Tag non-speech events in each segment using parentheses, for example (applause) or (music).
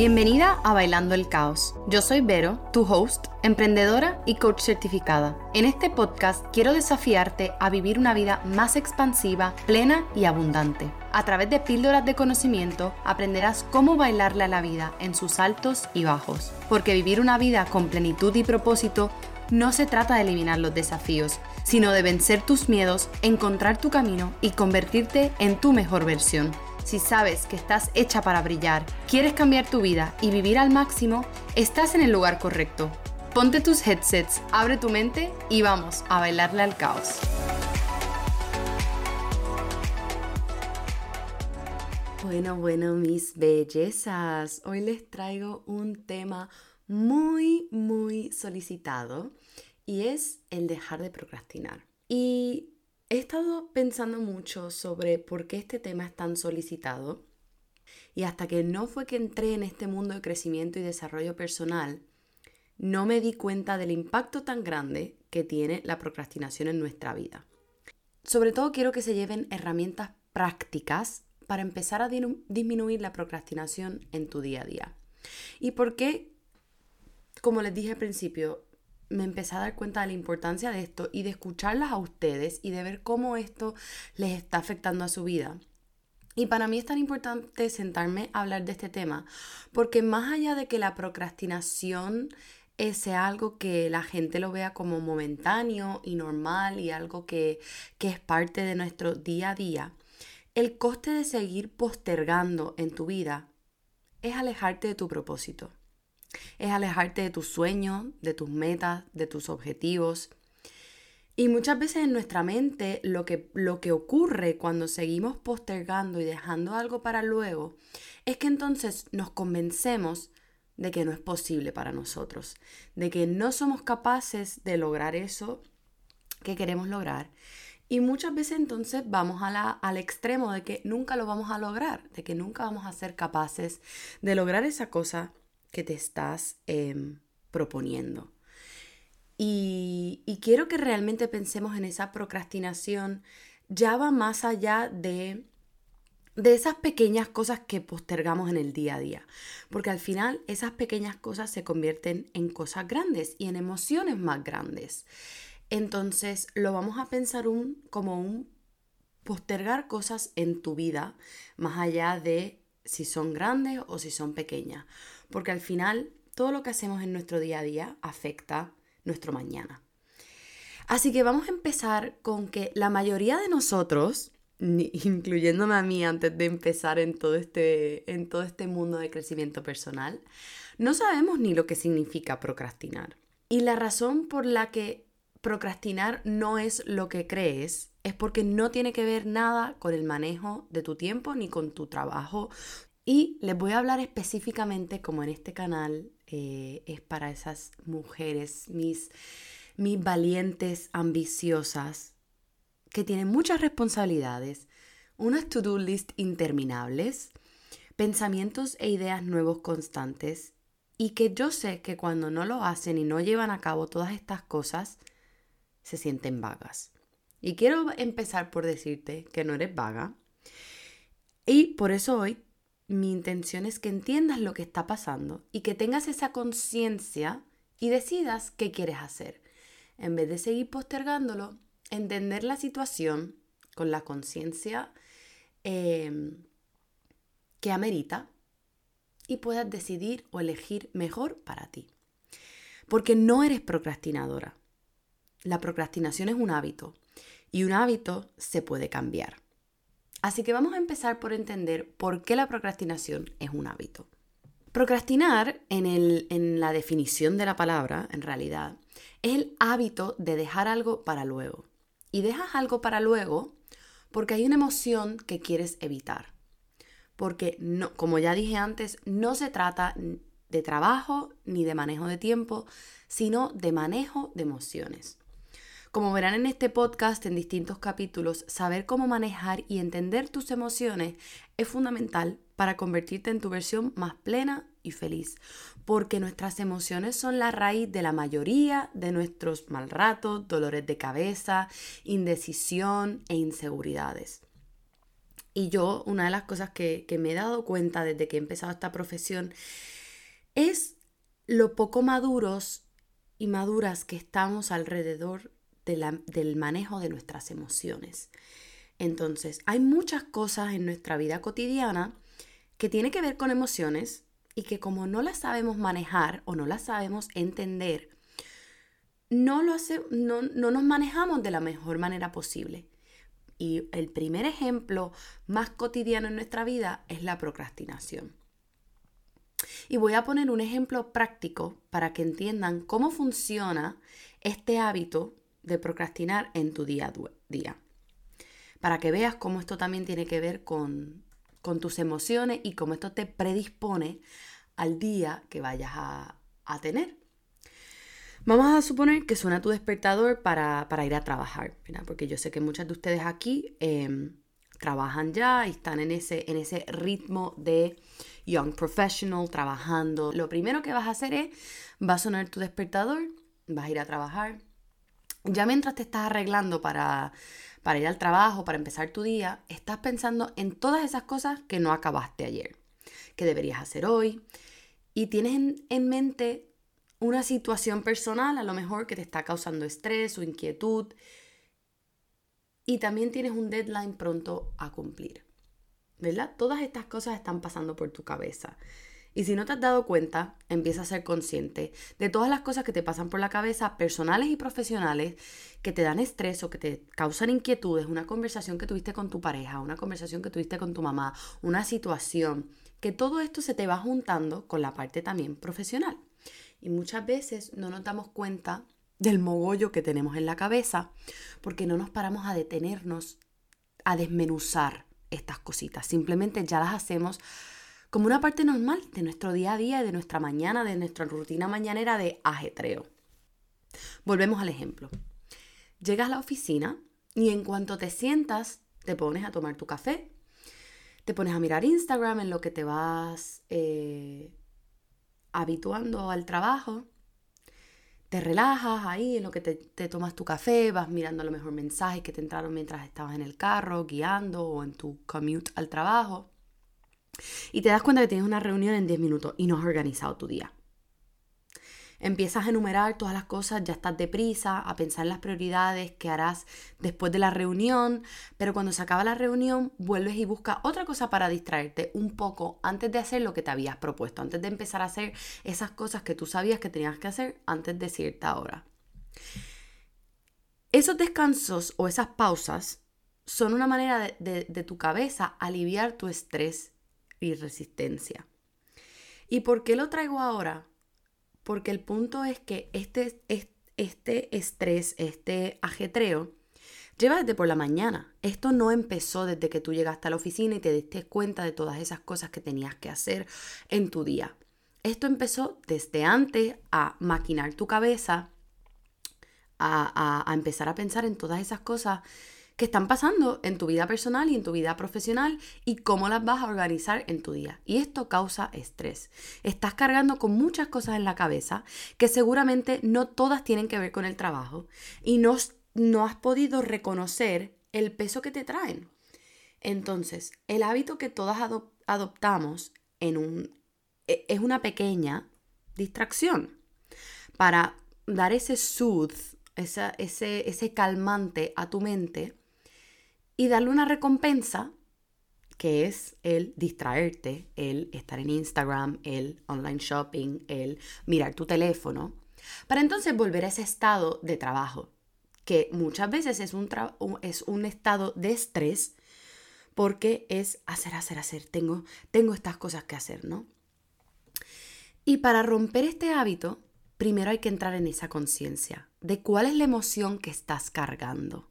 Bienvenida a Bailando el Caos. Yo soy Vero, tu host, emprendedora y coach certificada. En este podcast quiero desafiarte a vivir una vida más expansiva, plena y abundante. A través de píldoras de conocimiento aprenderás cómo bailarle a la vida en sus altos y bajos. Porque vivir una vida con plenitud y propósito no se trata de eliminar los desafíos, sino de vencer tus miedos, encontrar tu camino y convertirte en tu mejor versión. Si sabes que estás hecha para brillar, quieres cambiar tu vida y vivir al máximo, estás en el lugar correcto. Ponte tus headsets, abre tu mente y vamos a bailarle al caos. Bueno, bueno, mis bellezas. Hoy les traigo un tema muy, muy solicitado y es el dejar de procrastinar. Y He estado pensando mucho sobre por qué este tema es tan solicitado y hasta que no fue que entré en este mundo de crecimiento y desarrollo personal, no me di cuenta del impacto tan grande que tiene la procrastinación en nuestra vida. Sobre todo quiero que se lleven herramientas prácticas para empezar a disminuir la procrastinación en tu día a día. ¿Y por qué? Como les dije al principio, me empecé a dar cuenta de la importancia de esto y de escucharlas a ustedes y de ver cómo esto les está afectando a su vida. Y para mí es tan importante sentarme a hablar de este tema, porque más allá de que la procrastinación sea algo que la gente lo vea como momentáneo y normal y algo que, que es parte de nuestro día a día, el coste de seguir postergando en tu vida es alejarte de tu propósito es alejarte de tus sueños, de tus metas, de tus objetivos. Y muchas veces en nuestra mente lo que, lo que ocurre cuando seguimos postergando y dejando algo para luego es que entonces nos convencemos de que no es posible para nosotros, de que no somos capaces de lograr eso que queremos lograr. Y muchas veces entonces vamos al extremo de que nunca lo vamos a lograr, de que nunca vamos a ser capaces de lograr esa cosa que te estás em, proponiendo. Y, y, quiero que realmente pensemos en esa procrastinación. Ya va más allá de, de esas pequeñas cosas que postergamos en el día a día. Porque al final esas pequeñas cosas se convierten en cosas grandes y en emociones más grandes. Entonces lo vamos a pensar un, como un postergar cosas en tu vida, más allá de si son grandes o si son pequeñas porque al final todo lo que hacemos en nuestro día a día afecta nuestro mañana. Así que vamos a empezar con que la mayoría de nosotros, (laughs) incluyéndome a mí antes de empezar en todo este, en todo este mundo de crecimiento personal, no sabemos ni lo que significa procrastinar. Y la razón por la que procrastinar no es lo que crees es porque no tiene que ver nada con el manejo de tu tiempo ni con tu trabajo y les voy a hablar específicamente, como en este canal eh, es para esas mujeres, mis, mis valientes, ambiciosas, que tienen muchas responsabilidades, unas to-do list interminables, pensamientos e ideas nuevos constantes, y que yo sé que cuando no lo hacen y no llevan a cabo todas estas cosas, se sienten vagas. Y quiero empezar por decirte que no eres vaga. Y por eso hoy mi intención es que entiendas lo que está pasando y que tengas esa conciencia y decidas qué quieres hacer. En vez de seguir postergándolo, entender la situación con la conciencia em, que amerita y puedas decidir o elegir mejor para ti. Porque no eres procrastinadora. La procrastinación es un hábito y un hábito se puede cambiar. Así que vamos a empezar por entender por qué la procrastinación es un hábito. Procrastinar, en, en, la definición de la palabra, en realidad, es el hábito de dejar algo para luego. Y dejas algo para luego porque hay una emoción que quieres evitar. Porque, no, como ya dije antes, no se trata de trabajo ni de manejo de tiempo, sino de manejo de emociones. Como verán en este podcast, en distintos capítulos, saber cómo manejar y entender tus emociones es fundamental para convertirte en tu versión más plena y feliz, porque nuestras emociones son la raíz de la mayoría de nuestros mal ratos, dolores de cabeza, indecisión e inseguridades. Y yo, una de las cosas que, me he dado cuenta desde que he empezado esta profesión es lo poco maduros y maduras que estamos alrededor del manejo de nuestras emociones. Entonces, hay muchas cosas en nuestra vida cotidiana que tienen que ver con emociones y que como no las sabemos manejar o no las sabemos entender, no, lo hace, no, no nos manejamos de la mejor manera posible. Y el primer ejemplo más cotidiano en nuestra vida es la procrastinación. Y voy a poner un ejemplo práctico para que entiendan cómo funciona este hábito de procrastinar en tu día a día. Para que veas cómo esto también tiene que ver con, tus emociones y cómo esto te predispone al día que vayas a, tener. Vamos a suponer que suena tu despertador para, ir a trabajar, porque yo sé que muchas de ustedes aquí em, trabajan ya y están en ese, en ese ritmo de young professional, trabajando. Lo primero que vas a hacer es, va a sonar tu despertador, vas a ir a trabajar. Ya mientras te estás arreglando para, para ir al trabajo, para empezar tu día, estás pensando en todas esas cosas que no acabaste ayer, que deberías hacer hoy. Y tienes en mente una situación personal a lo mejor que te está causando estrés o inquietud y también tienes un deadline pronto a cumplir. ¿Verdad? Todas estas cosas están pasando por tu cabeza. Y si no te has dado cuenta, empieza a ser consciente de todas las cosas que te pasan por la cabeza, personales y profesionales, que te dan estrés o que te causan inquietudes, una conversación que tuviste con tu pareja, una conversación que tuviste con tu mamá, una situación, que todo esto se te va juntando con la parte también profesional. Y muchas veces no nos damos cuenta del mogollo que tenemos en la cabeza porque no nos paramos a detenernos a desmenuzar estas cositas. Simplemente ya las hacemos como una parte normal de nuestro día a día, de nuestra mañana, de nuestra rutina mañanera de ajetreo. Volvemos al ejemplo. Llegas a la oficina y en cuanto te sientas, te pones a tomar tu café, te pones a mirar Instagram en lo que te vas eh, habituando al trabajo, te relajas ahí en lo que te, tomas tu café, vas mirando a lo mejor mensajes que te entraron mientras estabas en el carro, guiando o en tu commute al trabajo. Y te das cuenta que tienes una reunión en 10 minutos y no has organizado tu día. Empiezas a enumerar todas las cosas, ya estás deprisa, a pensar en las prioridades que harás después de la reunión, pero cuando se acaba la reunión vuelves y buscas otra cosa para distraerte un poco antes de hacer lo que te habías propuesto, antes de empezar a hacer esas cosas que tú sabías que tenías que hacer antes de cierta hora. Esos descansos o esas pausas son una manera de, de tu cabeza aliviar tu estrés y resistencia. ¿Y por qué lo traigo ahora? Porque el punto es que este, este estrés, este ajetreo, lleva desde por la mañana. Esto no empezó desde que tú llegaste a la oficina y te diste cuenta de todas esas cosas que tenías que hacer en tu día. Esto empezó desde antes a maquinar tu cabeza, a, a, a empezar a pensar en todas esas cosas que están pasando en tu vida personal y en tu vida profesional y cómo las vas a organizar en tu día. Y esto causa estrés. Estás cargando con muchas cosas en la cabeza que seguramente no todas tienen que ver con el trabajo y no, no has podido reconocer el peso que te traen. Entonces, el hábito que todas adoptamos en un, e, es una pequeña distracción para dar ese soothe, ese, ese calmante a tu mente y darle una recompensa que es el distraerte, el estar en Instagram, el online shopping, el mirar tu teléfono, para entonces volver a ese estado de trabajo, que muchas veces es un, es un estado de estrés porque es hacer, hacer, hacer, tengo, tengo estas cosas que hacer, ¿no? Y para romper este hábito, primero hay que entrar en esa conciencia de cuál es la emoción que estás cargando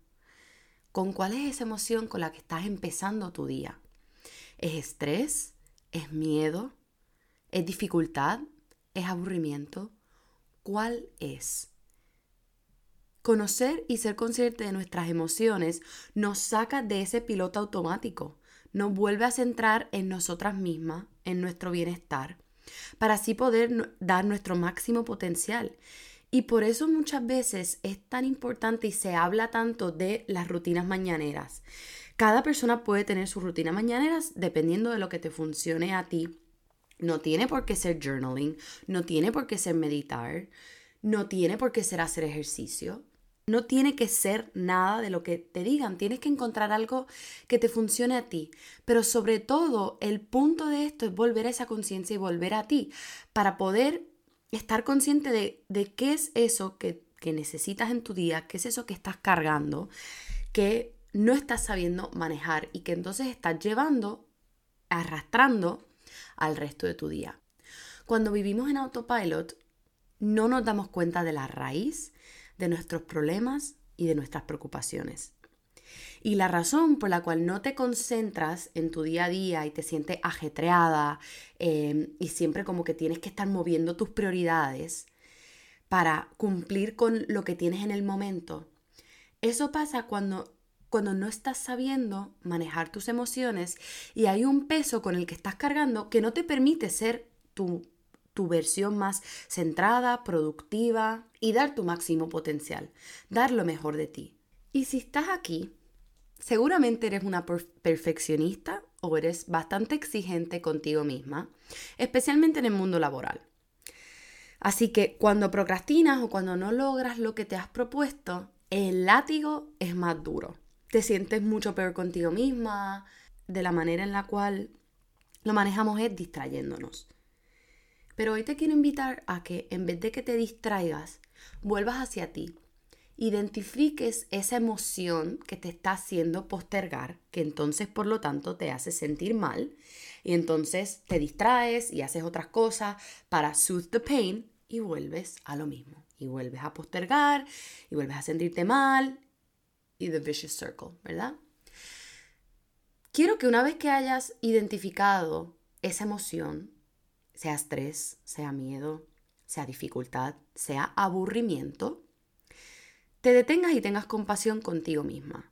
con cuál es esa emoción con la que estás empezando tu día. ¿Es estrés? ¿Es miedo? ¿Es dificultad? ¿Es aburrimiento? ¿Cuál es? Conocer y ser consciente de nuestras emociones nos saca de ese piloto automático, nos vuelve a centrar en nosotras mismas, en nuestro bienestar, para así poder dar nuestro máximo potencial y por eso muchas veces es tan importante y se habla tanto de las rutinas mañaneras. Cada persona puede tener su rutina mañanera dependiendo de lo que te funcione a ti. No tiene por qué ser journaling, no tiene por qué ser meditar, no tiene por qué ser hacer ejercicio. No tiene que ser nada de lo que te digan, tienes que encontrar algo que te funcione a ti. Pero sobre todo, el punto de esto es volver a esa conciencia y volver a ti para poder estar consciente de, de qué es eso que, que necesitas en tu día, qué es eso que estás cargando, que no estás sabiendo manejar y que entonces estás llevando, arrastrando al resto de tu día. Cuando vivimos en autopilot, no nos damos cuenta de la raíz de nuestros problemas y de nuestras preocupaciones. Y la razón por la cual no te concentras en tu día a día y te sientes ajetreada em, y siempre como que tienes que estar moviendo tus prioridades para cumplir con lo que tienes en el momento, eso pasa cuando, cuando no estás sabiendo manejar tus emociones y hay un peso con el que estás cargando que no te permite ser tu tu versión más centrada, productiva y dar tu máximo potencial, dar lo mejor de ti. Y si estás aquí, seguramente eres una perfeccionista o eres bastante exigente contigo misma, especialmente en el mundo laboral. Así que cuando procrastinas o cuando no logras lo que te has propuesto, el látigo es más duro. Te sientes mucho peor contigo misma, de la manera en la cual lo manejamos es distrayéndonos. Pero hoy te quiero invitar a que en vez de que te distraigas, vuelvas hacia ti, identifiques esa emoción que te está haciendo postergar, que entonces por lo tanto te hace sentir mal, y entonces te distraes y haces otras cosas para soothe the pain y vuelves a lo mismo. Y vuelves a postergar y vuelves a sentirte mal y the vicious circle, ¿verdad? Quiero que una vez que hayas identificado esa emoción, sea estrés, sea miedo, sea dificultad, sea aburrimiento, te detengas y tengas compasión contigo misma.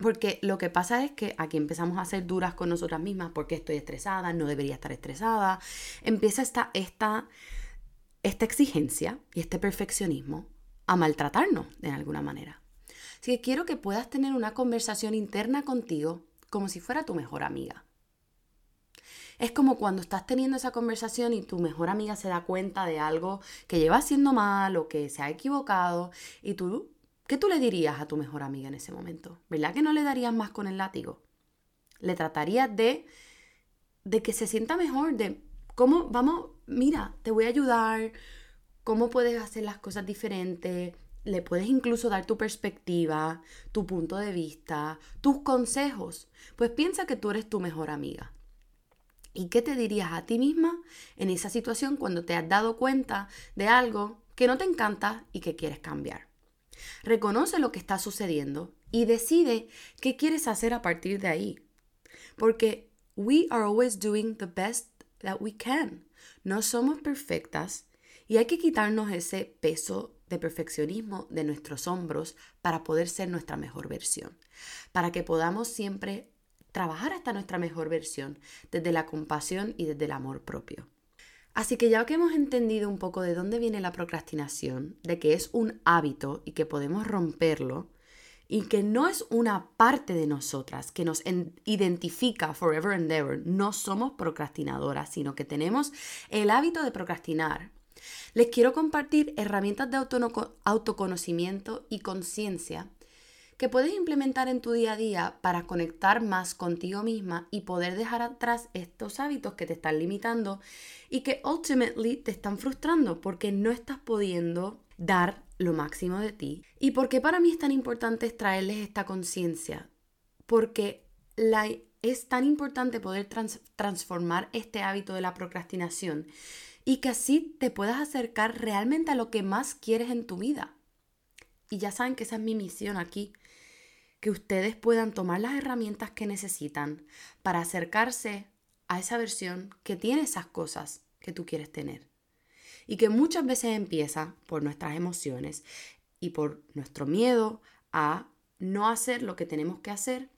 Porque lo que pasa es que aquí empezamos a ser duras con nosotras mismas porque estoy estresada, no debería estar estresada. Empieza esta, esta, esta exigencia y este perfeccionismo a maltratarnos de alguna manera. Así que quiero que puedas tener una conversación interna contigo como si fuera tu mejor amiga. Es como cuando estás teniendo esa conversación y tu mejor amiga se da cuenta de algo que lleva haciendo mal o que se ha equivocado y tú, ¿qué tú le dirías a tu mejor amiga en ese momento? ¿Verdad que no le darías más con el látigo? Le tratarías de, de que se sienta mejor, de cómo, vamos, mira, te voy a ayudar, cómo puedes hacer las cosas diferentes, le puedes incluso dar tu perspectiva, tu punto de vista, tus consejos. Pues piensa que tú eres tu mejor amiga. ¿Y qué te dirías a ti misma en esa situación cuando te has dado cuenta de algo que no te encanta y que quieres cambiar? Reconoce lo que está sucediendo y decide qué quieres hacer a partir de ahí. Porque we are always doing the best that we can. No somos perfectas y hay que quitarnos ese peso de perfeccionismo de nuestros hombros para poder ser nuestra mejor versión, para que podamos siempre trabajar hasta nuestra mejor versión, desde la compasión y desde el amor propio. Así que ya que hemos entendido un poco de dónde viene la procrastinación, de que es un hábito y que podemos romperlo, y que no es una parte de nosotras que nos identifica forever and ever, no somos procrastinadoras, sino que tenemos el hábito de procrastinar. Les quiero compartir herramientas de autoconocimiento y conciencia que puedes implementar en tu día a día para conectar más contigo misma y poder dejar atrás estos hábitos que te están limitando y que ultimately te están frustrando porque no estás pudiendo dar lo máximo de ti. ¿Y por qué para mí es tan importante traerles esta conciencia? Porque la, es tan importante poder transformar este hábito de la procrastinación y que así te puedas acercar realmente a lo que más quieres en tu vida. Y ya saben que esa es mi misión aquí, que ustedes puedan tomar las herramientas que necesitan para acercarse a esa versión que tiene esas cosas que tú quieres tener. Y que muchas veces empieza por nuestras emociones y por nuestro miedo a no hacer lo que tenemos que hacer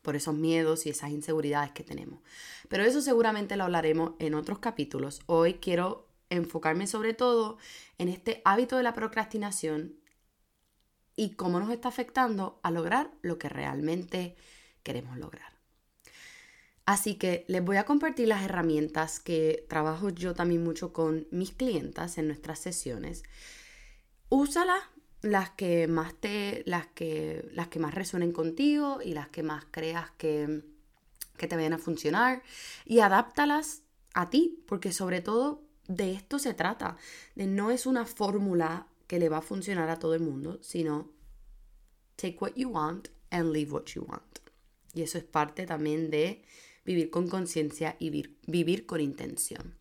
por esos miedos y esas inseguridades que tenemos. Pero eso seguramente lo hablaremos en otros capítulos. Hoy quiero enfocarme sobre todo en este hábito de la procrastinación y cómo nos está afectando a lograr lo que realmente queremos lograr. Así que les voy a compartir las herramientas que trabajo yo también mucho con mis clientas en nuestras sesiones. Úsalas las que más te las que las que más resuenen contigo y las que más creas que, que te vayan a funcionar y adáptalas a ti, porque sobre todo de esto se trata, de no es una fórmula que le va a funcionar a todo el mundo, sino take what you want and leave what you want. Y eso es parte también de vivir con conciencia y vivir, vivir con intención.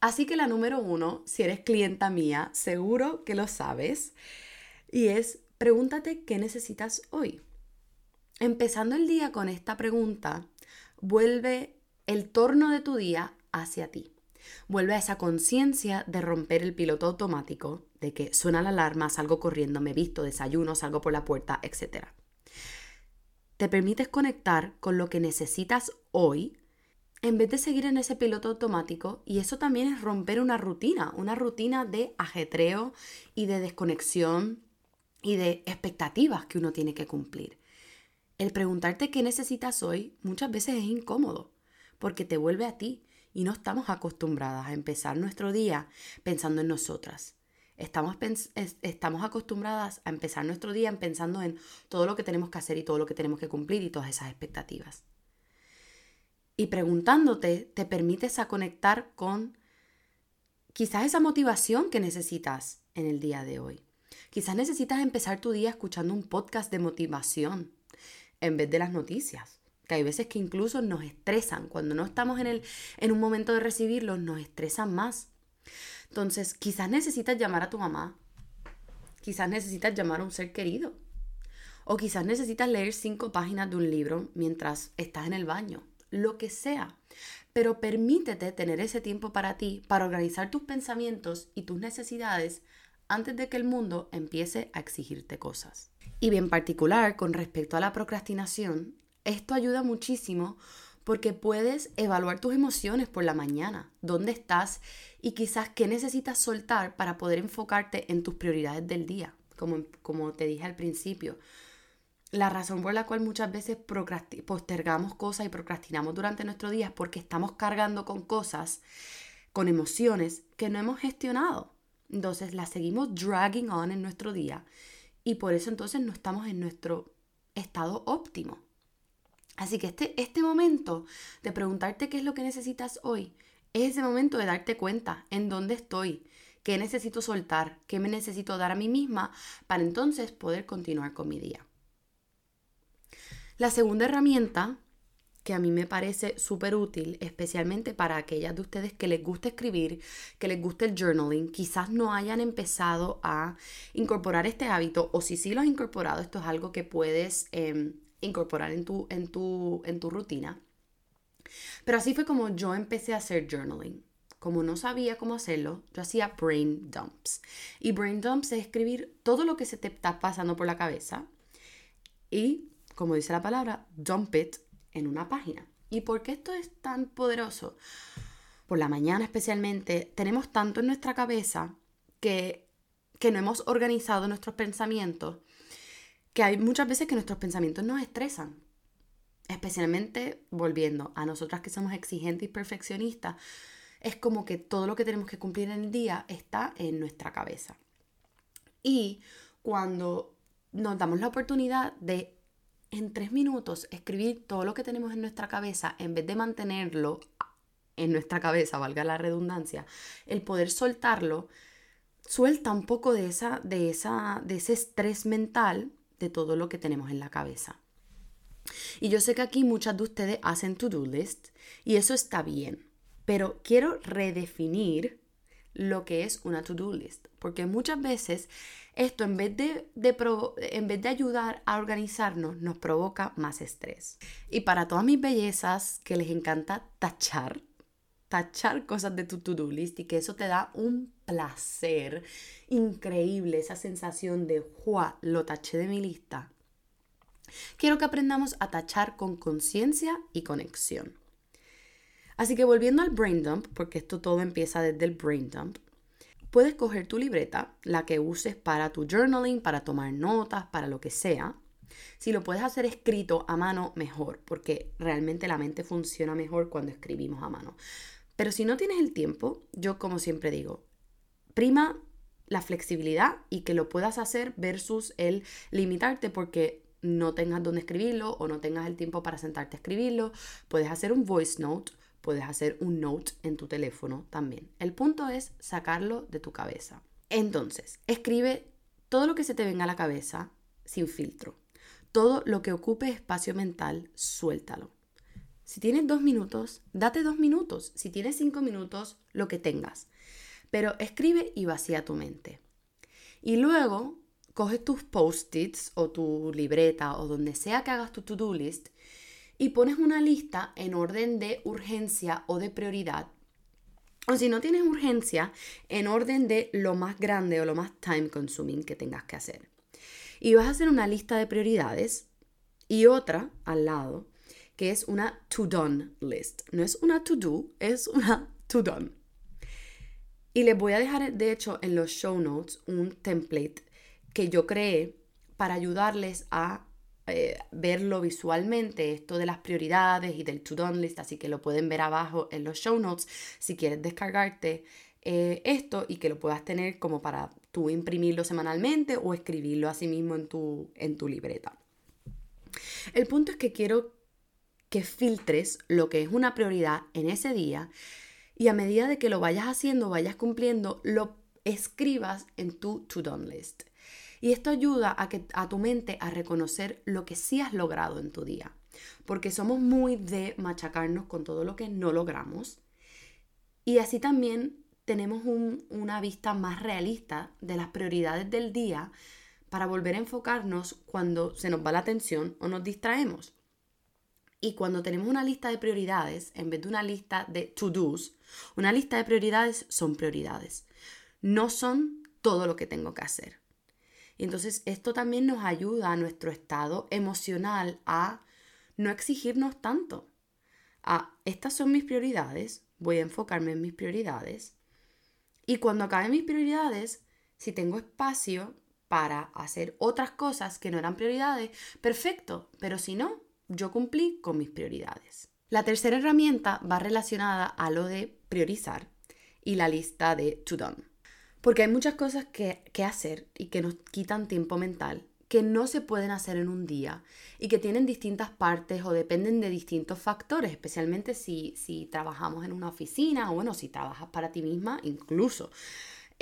Así que la número uno, si eres clienta mía, seguro que lo sabes, y es pregúntate qué necesitas hoy. Empezando el día con esta pregunta, vuelve el torno de tu día hacia ti. Vuelve a esa conciencia de romper el piloto automático, de que suena la alarma, salgo corriendo, me visto, desayuno, salgo por la puerta, etc. Te permites conectar con lo que necesitas hoy en vez de seguir en ese piloto automático, y eso también es romper una rutina, una rutina de ajetreo y de desconexión y de expectativas que uno tiene que cumplir. El preguntarte qué necesitas hoy muchas veces es incómodo, porque te vuelve a ti y no estamos acostumbradas a empezar nuestro día pensando en nosotras. Estamos, estamos acostumbradas a empezar nuestro día pensando en todo lo que tenemos que hacer y todo lo que tenemos que cumplir y todas esas expectativas. Y preguntándote te permites a conectar con quizás esa motivación que necesitas en el día de hoy. Quizás necesitas empezar tu día escuchando un podcast de motivación en vez de las noticias. Que hay veces que incluso nos estresan. Cuando no estamos en, el, en un momento de recibirlos, nos estresan más. Entonces, quizás necesitas llamar a tu mamá. Quizás necesitas llamar a un ser querido. O quizás necesitas leer cinco páginas de un libro mientras estás en el baño lo que sea. Pero permítete tener ese tiempo para ti, para organizar tus pensamientos y tus necesidades antes de que el mundo empiece a exigirte cosas. Y bien particular con respecto a la procrastinación, esto ayuda muchísimo porque puedes evaluar tus emociones por la mañana, dónde estás y quizás qué necesitas soltar para poder enfocarte en tus prioridades del día, como, como te dije al principio la razón por la cual muchas veces postergamos cosas y procrastinamos durante nuestro día es porque estamos cargando con cosas, con emociones que no hemos gestionado. Entonces las seguimos dragging on en nuestro día y por eso entonces no estamos en nuestro estado óptimo. Así que este, este momento de preguntarte qué es lo que necesitas hoy es ese momento de darte cuenta en dónde estoy, qué necesito soltar, qué me necesito dar a mí misma para entonces poder continuar con mi día. La segunda herramienta que a mí me parece súper útil, especialmente para aquellas de ustedes que les gusta escribir, que les gusta el journaling, quizás no hayan empezado a incorporar este hábito o si sí lo has incorporado, esto es algo que puedes em, incorporar en tu, en, tu, en tu rutina. Pero así fue como yo empecé a hacer journaling. Como no sabía cómo hacerlo, yo hacía brain dumps. Y brain dumps es escribir todo lo que se te está pasando por la cabeza y como dice la palabra, dump it en una página. ¿Y por qué esto es tan poderoso? Por la mañana especialmente, tenemos tanto en nuestra cabeza que, que no hemos organizado nuestros pensamientos, que hay muchas veces que nuestros pensamientos nos estresan. Especialmente volviendo a nosotras que somos exigentes y perfeccionistas, es como que todo lo que tenemos que cumplir en el día está en nuestra cabeza. Y cuando nos damos la oportunidad de en tres minutos escribir todo lo que tenemos en nuestra cabeza, en vez de mantenerlo en nuestra cabeza, valga la redundancia, el poder soltarlo, suelta un poco de, esa, de, esa, de ese estrés mental todo lo que tenemos en la cabeza. Y yo sé que aquí muchas de ustedes hacen to-do list y eso está bien, pero quiero redefinir lo que es una to-do list, porque muchas veces esto en vez de, en vez de ayudar a organizarnos nos provoca más estrés. Y para todas mis bellezas que les encanta tachar, tachar cosas de tu to-do list y que eso te da un placer increíble, esa sensación de, ¡juá! Lo taché de mi lista. Quiero que aprendamos a tachar con conciencia y conexión. Así que volviendo al brain dump, porque esto todo empieza desde el brain dump, puedes coger tu libreta, la que uses para tu journaling, para tomar notas, para lo que sea. Si lo puedes hacer escrito a mano, mejor, porque realmente la mente funciona mejor cuando escribimos a mano. Pero si no tienes el tiempo, yo como siempre digo, prima la flexibilidad y que lo puedas hacer versus el limitarte porque no tengas dónde escribirlo o no tengas el tiempo para sentarte a escribirlo. Puedes hacer un voice note, puedes hacer un note en tu teléfono también. El punto es sacarlo de tu cabeza. Entonces, escribe todo lo que se te venga a la cabeza sin filtro. Todo lo que ocupe espacio mental, suéltalo. Si tienes dos minutos, date dos minutos. Si tienes cinco minutos, lo que tengas. Pero escribe y vacía tu mente. Y luego coge tus post-its o tu libreta o donde sea que hagas tu to-do list y pones una lista en orden de urgencia o de prioridad. O si no tienes urgencia, en orden de lo más grande o lo más time consuming que tengas que hacer. Y vas a hacer una lista de prioridades y otra al lado, que es una to-done list. No es una to-do, es una to-done. Y les voy a dejar, de hecho, en los show notes un template que yo creé para ayudarles a eh, verlo visualmente, esto de las prioridades y del to-do list, así que lo pueden ver abajo en los show notes si quieres descargarte eh, esto y que lo puedas tener como para tú imprimirlo semanalmente o escribirlo así mismo en tu, en tu libreta. El punto es que quiero que filtres lo que es una prioridad en ese día y a medida de que lo vayas haciendo, vayas cumpliendo, lo escribas en tu to-do list. Y esto ayuda a, que, a tu mente a reconocer lo que sí has logrado en tu día. Porque somos muy de machacarnos con todo lo que no logramos. Y así también tenemos una vista más realista de las prioridades del día para volver a enfocarnos cuando se nos va la atención o nos distraemos. Y cuando tenemos una lista de prioridades, en vez de una lista de to-dos, una lista de prioridades son prioridades. No son todo lo que tengo que hacer. Y entonces esto también nos ayuda a nuestro estado emocional a no exigirnos tanto. A estas son mis prioridades, voy a enfocarme en mis prioridades. Y cuando acabe mis prioridades, si tengo espacio para hacer otras cosas que no eran prioridades, perfecto, pero si no, yo cumplí con mis prioridades. La tercera herramienta va relacionada a lo de priorizar y la lista de to done. Porque hay muchas cosas que, hacer y que nos quitan tiempo mental, que no se pueden hacer en un día y que tienen distintas partes o dependen de distintos factores, especialmente si, si trabajamos en una oficina o bueno, si trabajas para ti misma incluso.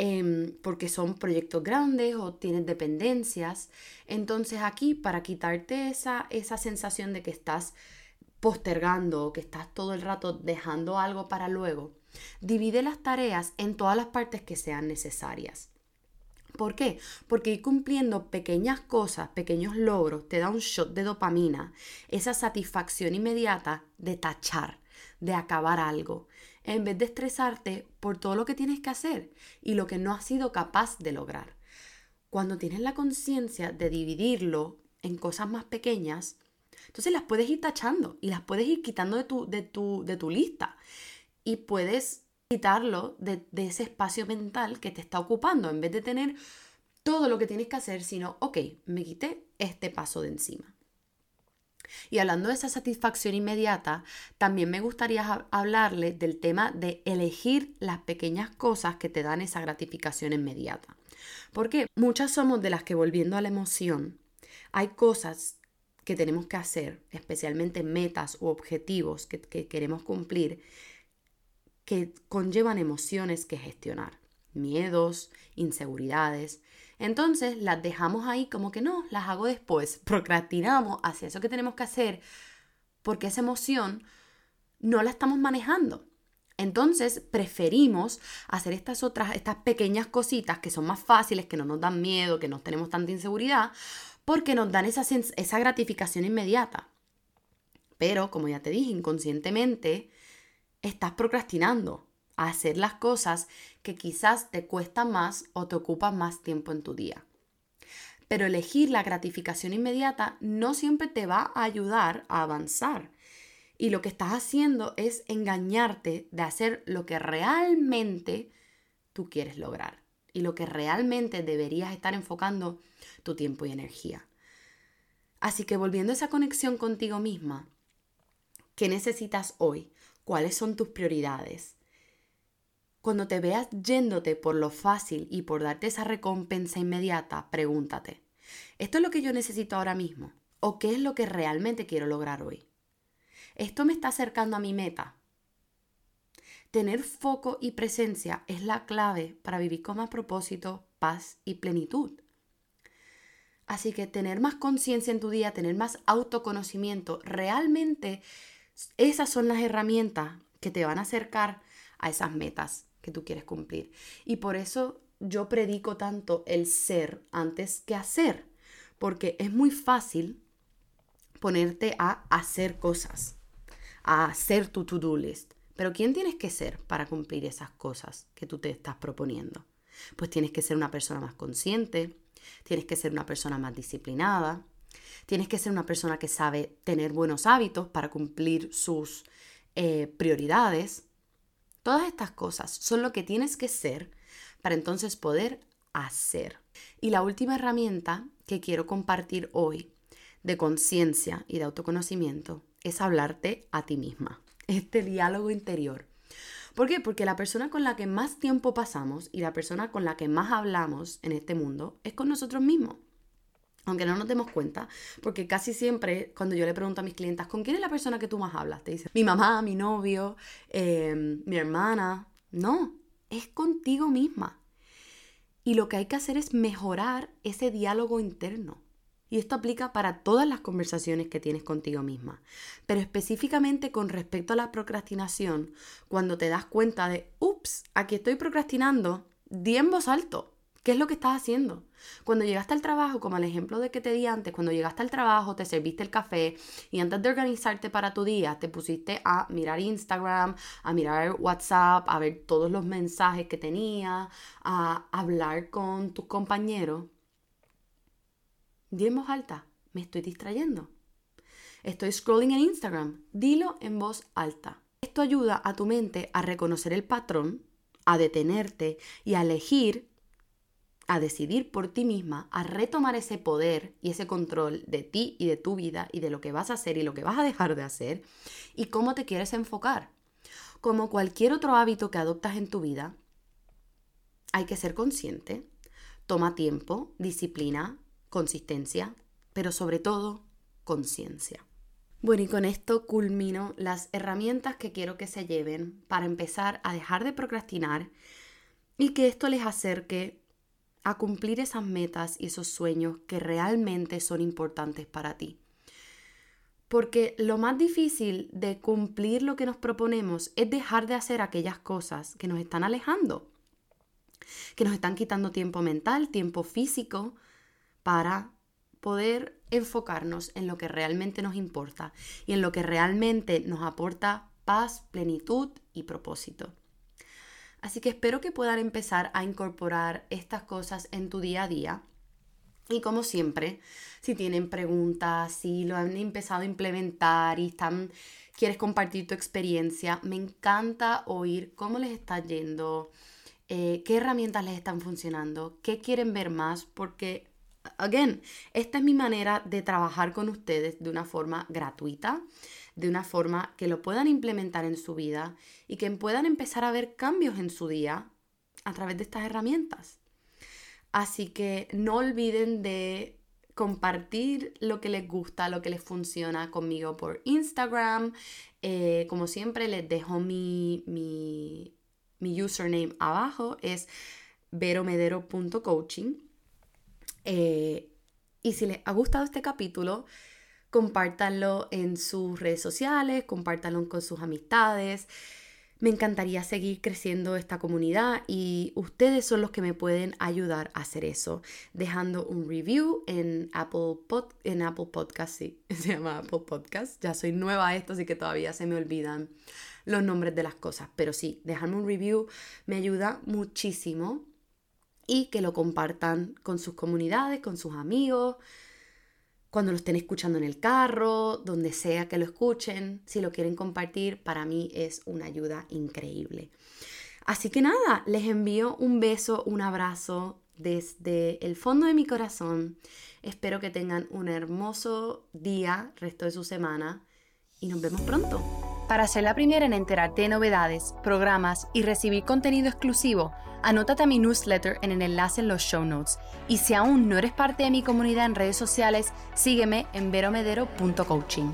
Em, porque son proyectos grandes o tienes dependencias. Entonces aquí, para quitarte esa, esa sensación de que estás postergando o que estás todo el rato dejando algo para luego, Divide las tareas en todas las partes que sean necesarias. ¿Por qué? Porque ir cumpliendo pequeñas cosas, pequeños logros, te da un shot de dopamina, esa satisfacción inmediata de tachar, de acabar algo, en vez de estresarte por todo lo que tienes que hacer y lo que no has sido capaz de lograr. Cuando tienes la conciencia de dividirlo en cosas más pequeñas, entonces las puedes ir tachando y las puedes ir quitando de tu, de tu, de tu lista y puedes quitarlo de, ese espacio mental que te está ocupando en vez de tener todo lo que tienes que hacer, sino, ok, me quité este paso de encima. Y hablando de esa satisfacción inmediata, también me gustaría hablarle del tema de elegir las pequeñas cosas que te dan esa gratificación inmediata. Porque muchas somos de las que volviendo a la emoción, hay cosas que tenemos que hacer, especialmente metas u objetivos que queremos cumplir, que conllevan emociones que gestionar, miedos, inseguridades. Entonces las dejamos ahí como que no, las hago después, (laughs) procrastinamos hacia eso que tenemos que hacer porque esa emoción no la estamos manejando. Entonces preferimos hacer estas otras, estas pequeñas cositas que son más fáciles, que no nos dan miedo, que no tenemos tanta inseguridad, porque nos dan esa, esa gratificación inmediata. Pero, como ya te dije, inconscientemente estás procrastinando hacer las cosas que quizás te cuestan más o te ocupan más tiempo en tu día. Pero elegir la gratificación inmediata no siempre te va a ayudar a avanzar. Y lo que estás haciendo es engañarte de hacer lo que realmente tú quieres lograr. y lo que realmente deberías estar enfocando tu tiempo y energía. Así que volviendo a esa conexión contigo misma, ¿qué necesitas hoy? ¿Cuáles son tus prioridades? Cuando te veas yéndote por lo fácil y por darte esa recompensa inmediata, pregúntate, ¿esto es lo que yo necesito ahora mismo? ¿O qué es lo que realmente quiero lograr hoy? ¿Esto me está acercando a mi meta? Tener foco y presencia es la clave para vivir con más propósito, paz y plenitud. Así que tener más conciencia en tu día, tener más autoconocimiento, realmente esas son las herramientas que te van a acercar a esas metas que tú quieres cumplir. Y por eso yo predico tanto el ser antes que hacer, porque es muy fácil ponerte a hacer cosas, a hacer tu to-do list. Pero ¿quién tienes que ser para cumplir esas cosas que tú te estás proponiendo? Pues tienes que ser una persona más consciente, tienes que ser una persona más disciplinada, tienes que ser una persona que sabe tener buenos hábitos para cumplir sus eh, prioridades. Todas estas cosas son lo que tienes que ser para entonces poder hacer. Y la última herramienta que quiero compartir hoy de conciencia y de autoconocimiento es hablarte a ti misma, este diálogo interior. ¿Por qué? Porque la persona con la que más tiempo pasamos y la persona con la que más hablamos en este mundo es con nosotros mismos. Aunque no nos demos cuenta, porque casi siempre cuando yo le pregunto a mis clientas, ¿con quién es la persona que tú más hablas? Te dicen, mi mamá, mi novio, em, mi hermana. No, es contigo misma. Y lo que hay que hacer es mejorar ese diálogo interno. Y esto aplica para todas las conversaciones que tienes contigo misma. Pero específicamente con respecto a la procrastinación, cuando te das cuenta de, ups, aquí estoy procrastinando, di en voz alto. ¿Qué es lo que estás haciendo? Cuando llegaste al trabajo, como el ejemplo de que te di antes, cuando llegaste al trabajo, te serviste el café y antes de organizarte para tu día, te pusiste a mirar Instagram, a mirar WhatsApp, a ver todos los mensajes que tenía, a hablar con tus compañeros Di en voz alta, me estoy distrayendo. Estoy scrolling en Instagram, dilo en voz alta. Esto ayuda a tu mente a reconocer el patrón, a detenerte y a elegir, a decidir por ti misma, a retomar ese poder y ese control de ti y de tu vida y de lo que vas a hacer y lo que vas a dejar de hacer y cómo te quieres enfocar. Como cualquier otro hábito que adoptas en tu vida, hay que ser consciente, toma tiempo, disciplina, consistencia, pero sobre todo conciencia. Bueno, y con esto culmino las herramientas que quiero que se lleven para empezar a dejar de procrastinar y que esto les acerque a cumplir esas metas y esos sueños que realmente son importantes para ti. Porque lo más difícil de cumplir lo que nos proponemos es dejar de hacer aquellas cosas que nos están alejando, que nos están quitando tiempo mental, tiempo físico, para poder enfocarnos en lo que realmente nos importa y en lo que realmente nos aporta paz, plenitud y propósito. Así que espero que puedan empezar a incorporar estas cosas en tu día a día. Y como siempre, si tienen preguntas, si lo han empezado a implementar y están, quieres compartir tu experiencia, me encanta oír cómo les está yendo, eh, qué herramientas les están funcionando, qué quieren ver más, porque again, esta es mi manera de trabajar con ustedes de una forma gratuita, de una forma que lo puedan implementar en su vida y que puedan empezar a ver cambios en su día a través de estas herramientas. Así que no olviden de compartir lo que les gusta, lo que les funciona conmigo por Instagram. Eh, como siempre, les dejo mi, mi, mi username abajo, es veromedero.coaching eh, y si les ha gustado este capítulo, compártanlo en sus redes sociales, compártanlo con sus amistades. Me encantaría seguir creciendo esta comunidad y ustedes son los que me pueden ayudar a hacer eso, dejando un review en Apple, en Apple Podcast, sí, (laughs) se llama Apple Podcast. Ya soy nueva a esto, así que todavía se me olvidan los nombres de las cosas, pero sí, dejarme un review me ayuda muchísimo y que lo compartan con sus comunidades, con sus amigos, cuando lo estén escuchando en el carro, donde sea que lo escuchen, si lo quieren compartir, para mí es una ayuda increíble. Así que nada, les envío un beso, un abrazo desde el fondo de mi corazón. Espero que tengan un hermoso día, resto de su semana, y nos vemos pronto. Para ser la primera en enterarte de novedades, programas y recibir contenido exclusivo, anótate a mi newsletter en el enlace en los show notes. Y si aún no eres parte de mi comunidad en redes sociales, sígueme en veromedero.coaching.